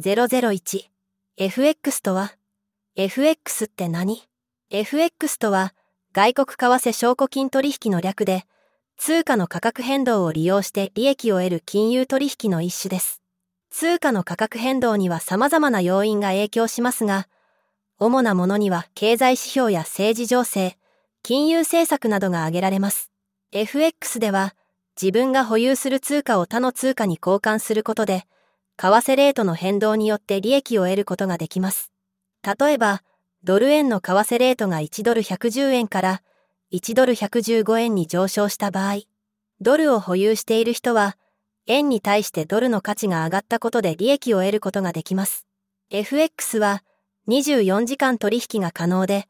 001FX とは？FX って何 ?FX とは外国為替証拠金取引の略で通貨の価格変動を利用して利益を得る金融取引の一種です。通貨の価格変動には様々な要因が影響しますが、主なものには経済指標や政治情勢、金融政策などが挙げられます。FX では、自分が保有する通貨を他の通貨に交換することで、為替レートの変動によって利益を得ることができます。例えば、ドル円の為替レートが1ドル110円から1ドル115円に上昇した場合、ドルを保有している人は、円に対してドルの価値が上がったことで利益を得ることができます。FX は24時間取引が可能で、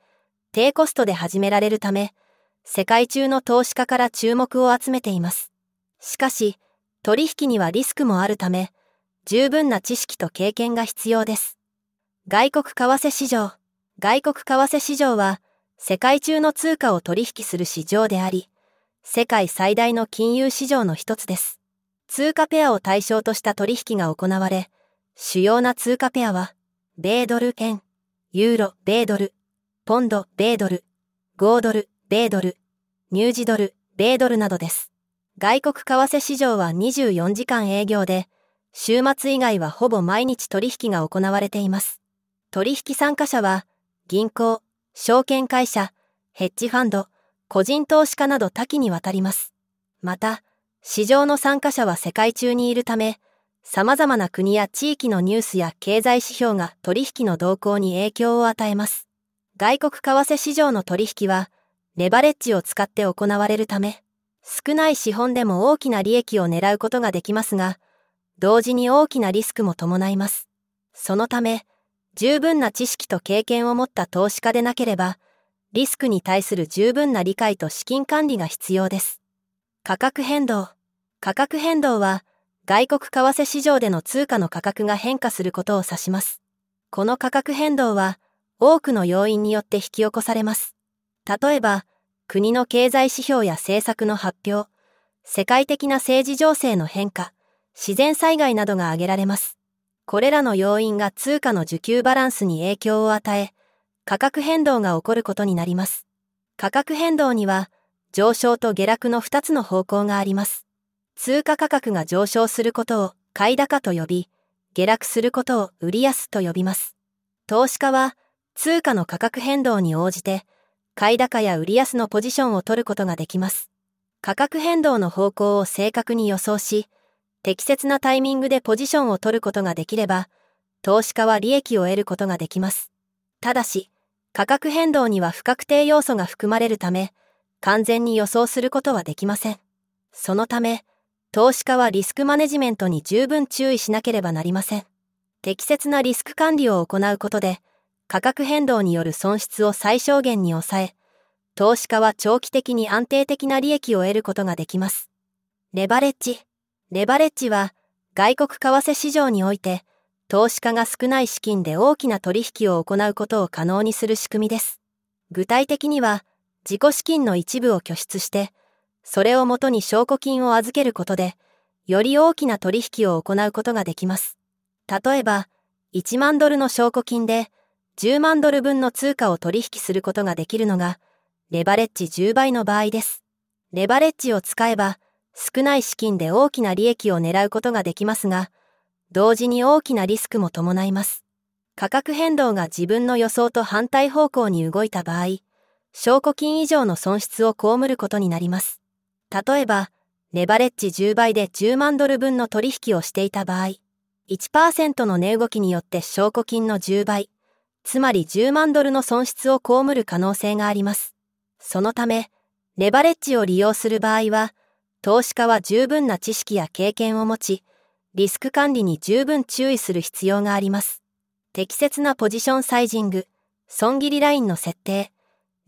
低コストで始められるため、世界中の投資家から注目を集めています。しかし、取引にはリスクもあるため、十分な知識と経験が必要です。外国為替市場外国為替市場は、世界中の通貨を取引する市場であり、世界最大の金融市場の一つです。通貨ペアを対象とした取引が行われ、主要な通貨ペアは、米ドル円、ユーロ、米ドル、ポンド、米ドル、5ドル、米ドル、ニュージドル、米ドルなどです。外国為替市場は24時間営業で、週末以外はほぼ毎日取引が行われています。取引参加者は、銀行、証券会社、ヘッジファンド、個人投資家など多岐にわたります。また、市場の参加者は世界中にいるため、様々な国や地域のニュースや経済指標が取引の動向に影響を与えます。外国為替市場の取引は、レバレッジを使って行われるため、少ない資本でも大きな利益を狙うことができますが、同時に大きなリスクも伴います。そのため、十分な知識と経験を持った投資家でなければ、リスクに対する十分な理解と資金管理が必要です。価格変動。価格変動は、外国為替市場での通貨の価格が変化することを指します。この価格変動は多くの要因によって引き起こされます。例えば、国の経済指標や政策の発表、世界的な政治情勢の変化、自然災害などが挙げられます。これらの要因が通貨の需給バランスに影響を与え、価格変動が起こることになります。価格変動には上昇と下落の2つの方向があります。通貨価格が上昇することを買い高と呼び、下落することを売り安と呼びます。投資家は通貨の価格変動に応じて、買い高や売り安のポジションを取ることができます。価格変動の方向を正確に予想し、適切なタイミングでポジションを取ることができれば、投資家は利益を得ることができます。ただし、価格変動には不確定要素が含まれるため、完全に予想することはできません。そのため、投資家はリスクマネジメントに十分注意しなければなりません。適切なリスク管理を行うことで、価格変動による損失を最小限に抑え、投資家は長期的に安定的な利益を得ることができます。レバレッジ。レバレッジは、外国為替市場において、投資家が少ない資金で大きな取引を行うことを可能にする仕組みです。具体的には、自己資金の一部を拠出して、それをもとに証拠金を預けることで、より大きな取引を行うことができます。例えば、1万ドルの証拠金で、10万ドル分の通貨を取引することができるのが、レバレッジ10倍の場合です。レバレッジを使えば、少ない資金で大きな利益を狙うことができますが、同時に大きなリスクも伴います。価格変動が自分の予想と反対方向に動いた場合、証拠金以上の損失を被ることになります。例えば、レバレッジ10倍で10万ドル分の取引をしていた場合、1%の値動きによって証拠金の10倍、つまり10万ドルの損失を被る可能性があります。そのため、レバレッジを利用する場合は、投資家は十分な知識や経験を持ち、リスク管理に十分注意する必要があります。適切なポジションサイジング、損切りラインの設定、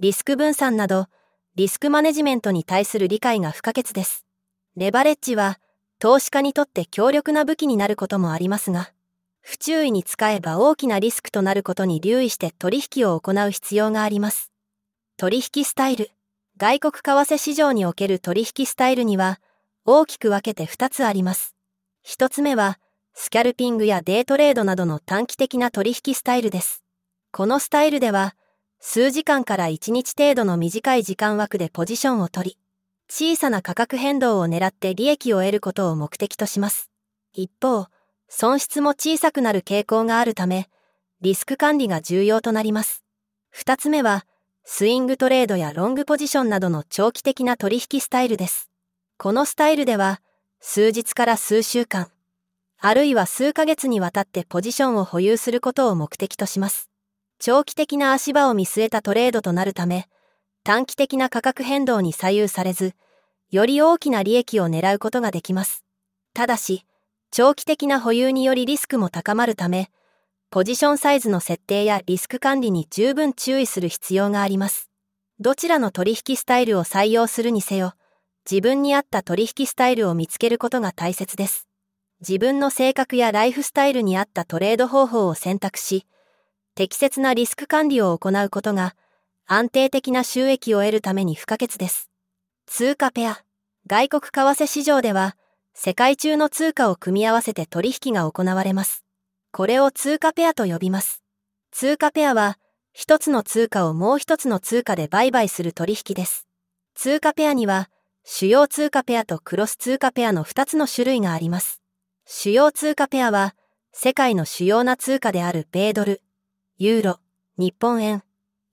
リスク分散など、リスクマネジメントに対する理解が不可欠です。レバレッジは、投資家にとって強力な武器になることもありますが、不注意に使えば大きなリスクとなることに留意して取引を行う必要があります。取引スタイル。外国為替市場における取引スタイルには、大きく分けて2つあります。1つ目は、スキャルピングやデートレードなどの短期的な取引スタイルです。このスタイルでは、数時間から1日程度の短い時間枠でポジションを取り、小さな価格変動を狙って利益を得ることを目的とします。一方、損失も小さくなる傾向があるため、リスク管理が重要となります。二つ目は、スイングトレードやロングポジションなどの長期的な取引スタイルです。このスタイルでは、数日から数週間、あるいは数ヶ月にわたってポジションを保有することを目的とします。長期的な足場を見据えたトレードとなるため、短期的な価格変動に左右されず、より大きな利益を狙うことができます。ただし、長期的な保有によりリスクも高まるため、ポジションサイズの設定やリスク管理に十分注意する必要があります。どちらの取引スタイルを採用するにせよ、自分に合った取引スタイルを見つけることが大切です。自分の性格やライフスタイルに合ったトレード方法を選択し、適切なリスク管理を行うことが安定的な収益を得るために不可欠です。通貨ペア、外国為替市場では、世界中の通貨を組み合わせて取引が行われます。これを通貨ペアと呼びます。通貨ペアは、一つの通貨をもう一つの通貨で売買する取引です。通貨ペアには、主要通貨ペアとクロス通貨ペアの二つの種類があります。主要通貨ペアは、世界の主要な通貨である米ドル、ユーロ、日本円、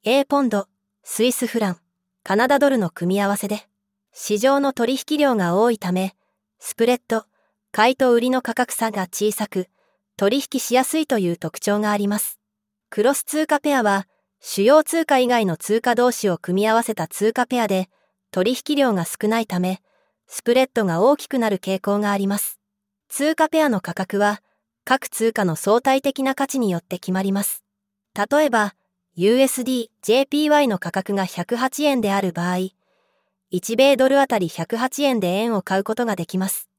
A ポンド、スイスフラン、カナダドルの組み合わせで、市場の取引量が多いため、スプレッド、買いと売りの価格差が小さく、取引しやすいという特徴があります。クロス通貨ペアは、主要通貨以外の通貨同士を組み合わせた通貨ペアで、取引量が少ないため、スプレッドが大きくなる傾向があります。通貨ペアの価格は、各通貨の相対的な価値によって決まります。例えば、USD、JPY の価格が108円である場合、1米ドルあたり108円で円を買うことができます。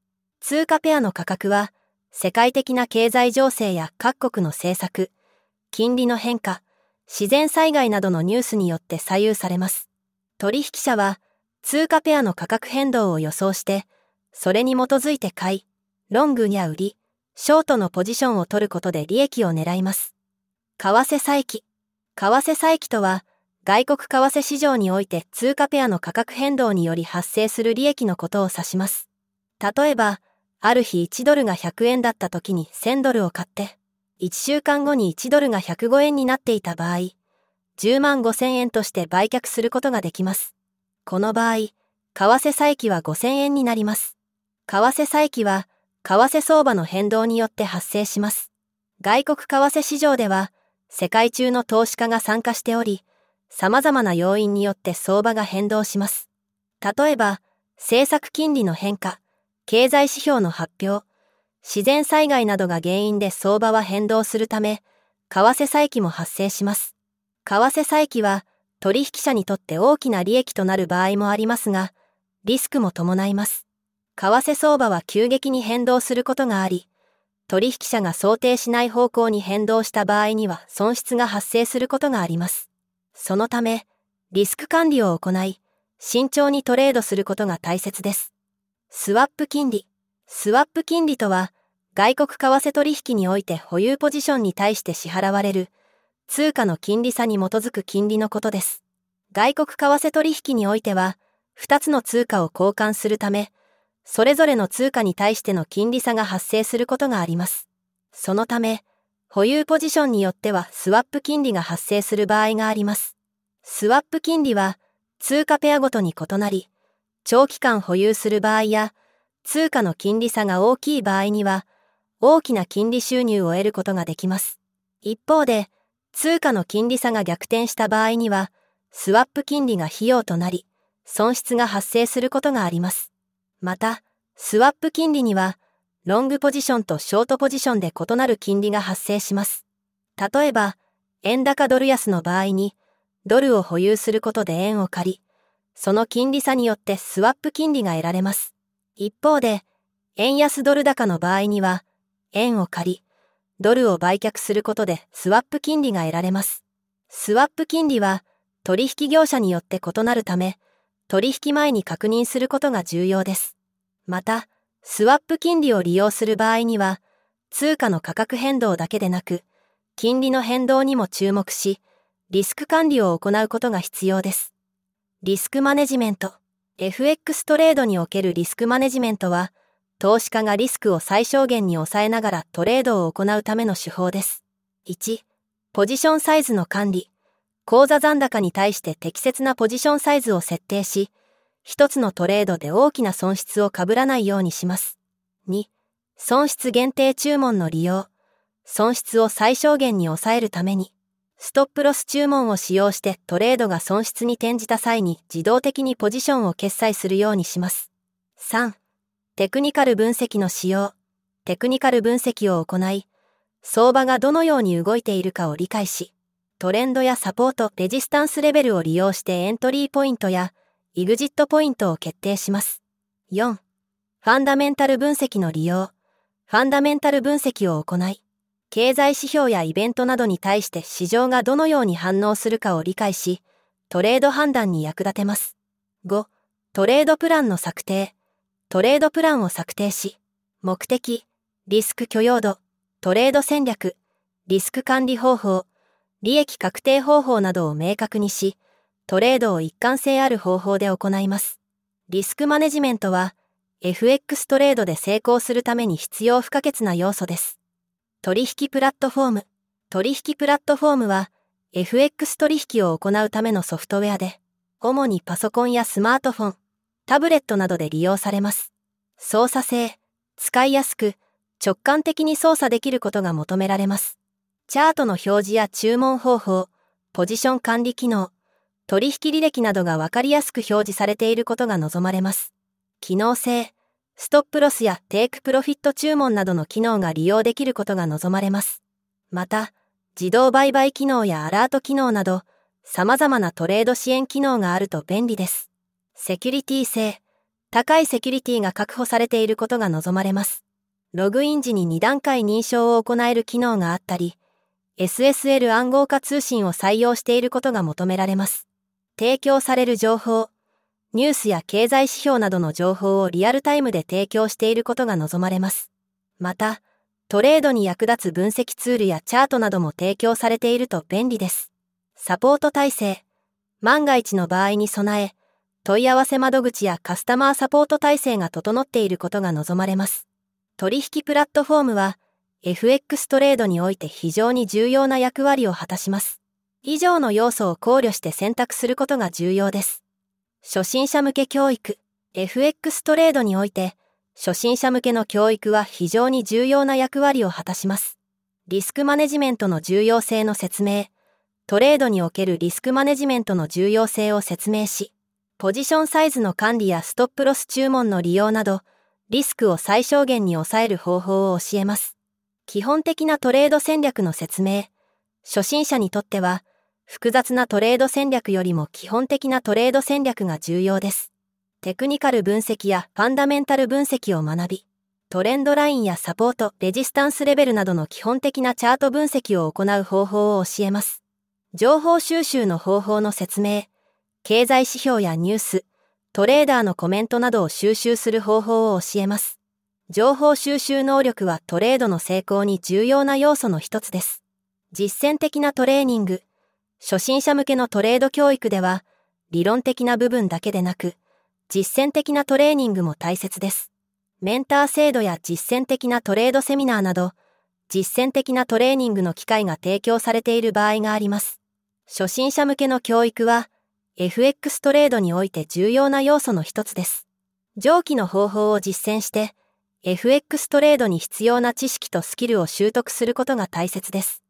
通貨ペアの価格は、世界的な経済情勢や各国の政策、金利の変化、自然災害などのニュースによって左右されます。取引者は通貨ペアの価格変動を予想して、それに基づいて買い、ロングや売り、ショートのポジションを取ることで利益を狙います。為替差益。為替差益とは、外国為替市場において通貨ペアの価格変動により発生する利益のことを指します。例えば、ある日1ドルが100円だった時に1000ドルを買って、1週間後に1ドルが105円になっていた場合、10万5000円として売却することができます。この場合、為替差益は5000円になります。為替差益は、為替相場の変動によって発生します。外国為替市場では、世界中の投資家が参加しており、様々な要因によって相場が変動します。例えば、政策金利の変化、経済指標の発表、自然災害などが原因で相場は変動するため、為替差益も発生します。為替差益は取引者にとって大きな利益となる場合もありますが、リスクも伴います。為替相場は急激に変動することがあり、取引者が想定しない方向に変動した場合には損失が発生することがあります。そのため、リスク管理を行い、慎重にトレードすることが大切です。スワップ金利。スワップ金利とは、外国為替取引において保有ポジションに対して支払われる通貨の金利差に基づく金利のことです。外国為替取引においては、2つの通貨を交換するため、それぞれの通貨に対しての金利差が発生することがあります。そのため、保有ポジションによってはスワップ金利が発生する場合があります。スワップ金利は通貨ペアごとに異なり、長期間保有する場合や、通貨の金利差が大きい場合には、大きな金利収入を得ることができます。一方で、通貨の金利差が逆転した場合には、スワップ金利が費用となり、損失が発生することがあります。また、スワップ金利には、ロングポジションとショートポジションで異なる金利が発生します。例えば、円高ドル安の場合に、ドルを保有することで円を借り、その金利差によってスワップ金利が得られます。一方で、円安ドル高の場合には、円を借り、ドルを売却することでスワップ金利が得られます。スワップ金利は取引業者によって異なるため、取引前に確認することが重要です。また、スワップ金利を利用する場合には、通貨の価格変動だけでなく、金利の変動にも注目し、リスク管理を行うことが必要です。リスクマネジメント。FX トレードにおけるリスクマネジメントは、投資家がリスクを最小限に抑えながらトレードを行うための手法です。1、ポジションサイズの管理。口座残高に対して適切なポジションサイズを設定し、一つのトレードで大きな損失を被らないようにします。2、損失限定注文の利用。損失を最小限に抑えるために、ストップロス注文を使用してトレードが損失に転じた際に自動的にポジションを決済するようにします。3. テクニカル分析の使用。テクニカル分析を行い、相場がどのように動いているかを理解し、トレンドやサポート、レジスタンスレベルを利用してエントリーポイントやイグジットポイントを決定します。4. ファンダメンタル分析の利用。ファンダメンタル分析を行い、経済指標やイベントなどに対して市場がどのように反応するかを理解し、トレード判断に役立てます。5. トレードプランの策定。トレードプランを策定し、目的、リスク許容度、トレード戦略、リスク管理方法、利益確定方法などを明確にし、トレードを一貫性ある方法で行います。リスクマネジメントは、FX トレードで成功するために必要不可欠な要素です。取引プラットフォーム。取引プラットフォームは、FX 取引を行うためのソフトウェアで、主にパソコンやスマートフォン、タブレットなどで利用されます。操作性、使いやすく、直感的に操作できることが求められます。チャートの表示や注文方法、ポジション管理機能、取引履歴などがわかりやすく表示されていることが望まれます。機能性、ストップロスやテイクプロフィット注文などの機能が利用できることが望まれます。また、自動売買機能やアラート機能など、様々なトレード支援機能があると便利です。セキュリティ性、高いセキュリティが確保されていることが望まれます。ログイン時に2段階認証を行える機能があったり、SSL 暗号化通信を採用していることが求められます。提供される情報、ニュースや経済指標などの情報をリアルタイムで提供していることが望まれます。また、トレードに役立つ分析ツールやチャートなども提供されていると便利です。サポート体制。万が一の場合に備え、問い合わせ窓口やカスタマーサポート体制が整っていることが望まれます。取引プラットフォームは、FX トレードにおいて非常に重要な役割を果たします。以上の要素を考慮して選択することが重要です。初心者向け教育 FX トレードにおいて初心者向けの教育は非常に重要な役割を果たします。リスクマネジメントの重要性の説明、トレードにおけるリスクマネジメントの重要性を説明し、ポジションサイズの管理やストップロス注文の利用など、リスクを最小限に抑える方法を教えます。基本的なトレード戦略の説明、初心者にとっては、複雑なトレード戦略よりも基本的なトレード戦略が重要です。テクニカル分析やファンダメンタル分析を学び、トレンドラインやサポート、レジスタンスレベルなどの基本的なチャート分析を行う方法を教えます。情報収集の方法の説明、経済指標やニュース、トレーダーのコメントなどを収集する方法を教えます。情報収集能力はトレードの成功に重要な要素の一つです。実践的なトレーニング、初心者向けのトレード教育では、理論的な部分だけでなく、実践的なトレーニングも大切です。メンター制度や実践的なトレードセミナーなど、実践的なトレーニングの機会が提供されている場合があります。初心者向けの教育は、FX トレードにおいて重要な要素の一つです。上記の方法を実践して、FX トレードに必要な知識とスキルを習得することが大切です。